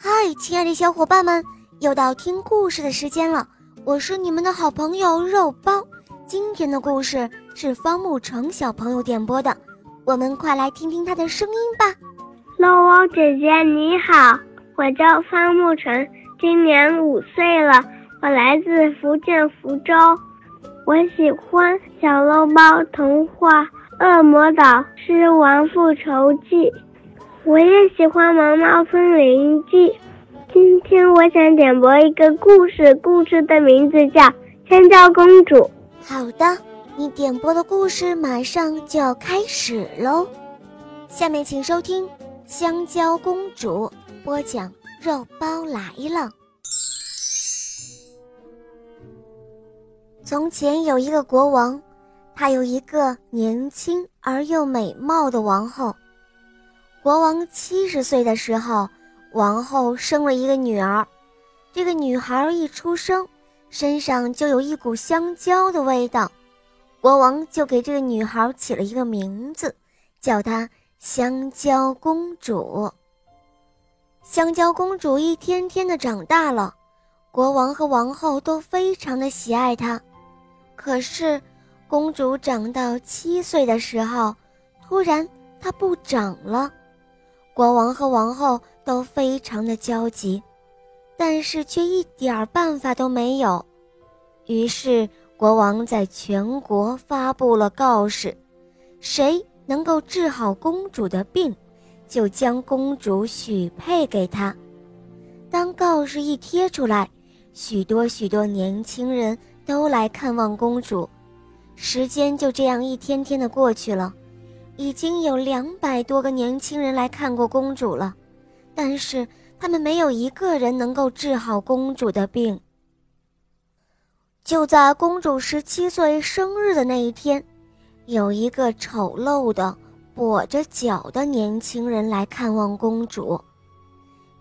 嗨，亲爱的小伙伴们，又到听故事的时间了。我是你们的好朋友肉包。今天的故事是方木成小朋友点播的，我们快来听听他的声音吧。肉包姐姐你好，我叫方木成，今年五岁了，我来自福建福州。我喜欢《小肉包童话》《恶魔岛狮王复仇记》。我也喜欢《毛毛森林记》。今天我想点播一个故事，故事的名字叫《香蕉公主》。好的，你点播的故事马上就要开始喽。下面请收听《香蕉公主》播讲，肉包来了。从前有一个国王，他有一个年轻而又美貌的王后。国王七十岁的时候，王后生了一个女儿。这个女孩一出生，身上就有一股香蕉的味道。国王就给这个女孩起了一个名字，叫她香蕉公主。香蕉公主一天天的长大了，国王和王后都非常的喜爱她。可是，公主长到七岁的时候，突然她不长了。国王和王后都非常的焦急，但是却一点办法都没有。于是国王在全国发布了告示：谁能够治好公主的病，就将公主许配给他。当告示一贴出来，许多许多年轻人都来看望公主。时间就这样一天天的过去了。已经有两百多个年轻人来看过公主了，但是他们没有一个人能够治好公主的病。就在公主十七岁生日的那一天，有一个丑陋的跛着脚的年轻人来看望公主。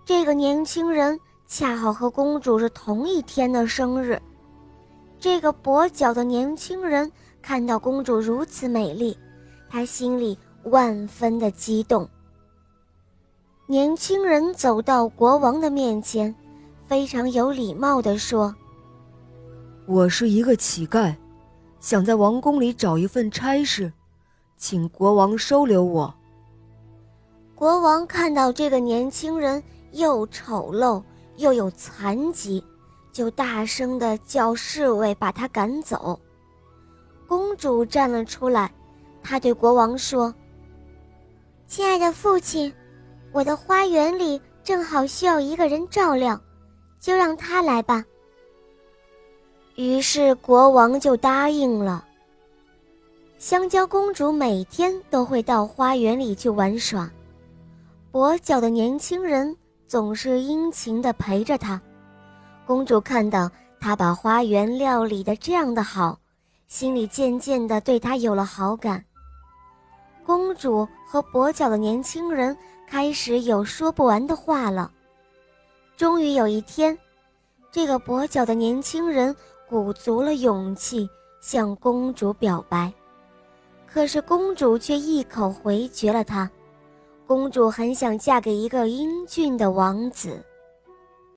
这个年轻人恰好和公主是同一天的生日。这个跛脚的年轻人看到公主如此美丽。他心里万分的激动。年轻人走到国王的面前，非常有礼貌地说：“我是一个乞丐，想在王宫里找一份差事，请国王收留我。”国王看到这个年轻人又丑陋又有残疾，就大声的叫侍卫把他赶走。公主站了出来。他对国王说：“亲爱的父亲，我的花园里正好需要一个人照料，就让他来吧。”于是国王就答应了。香蕉公主每天都会到花园里去玩耍，跛脚的年轻人总是殷勤地陪着她。公主看到他把花园料理得这样的好，心里渐渐地对他有了好感。公主和跛脚的年轻人开始有说不完的话了。终于有一天，这个跛脚的年轻人鼓足了勇气向公主表白，可是公主却一口回绝了他。公主很想嫁给一个英俊的王子。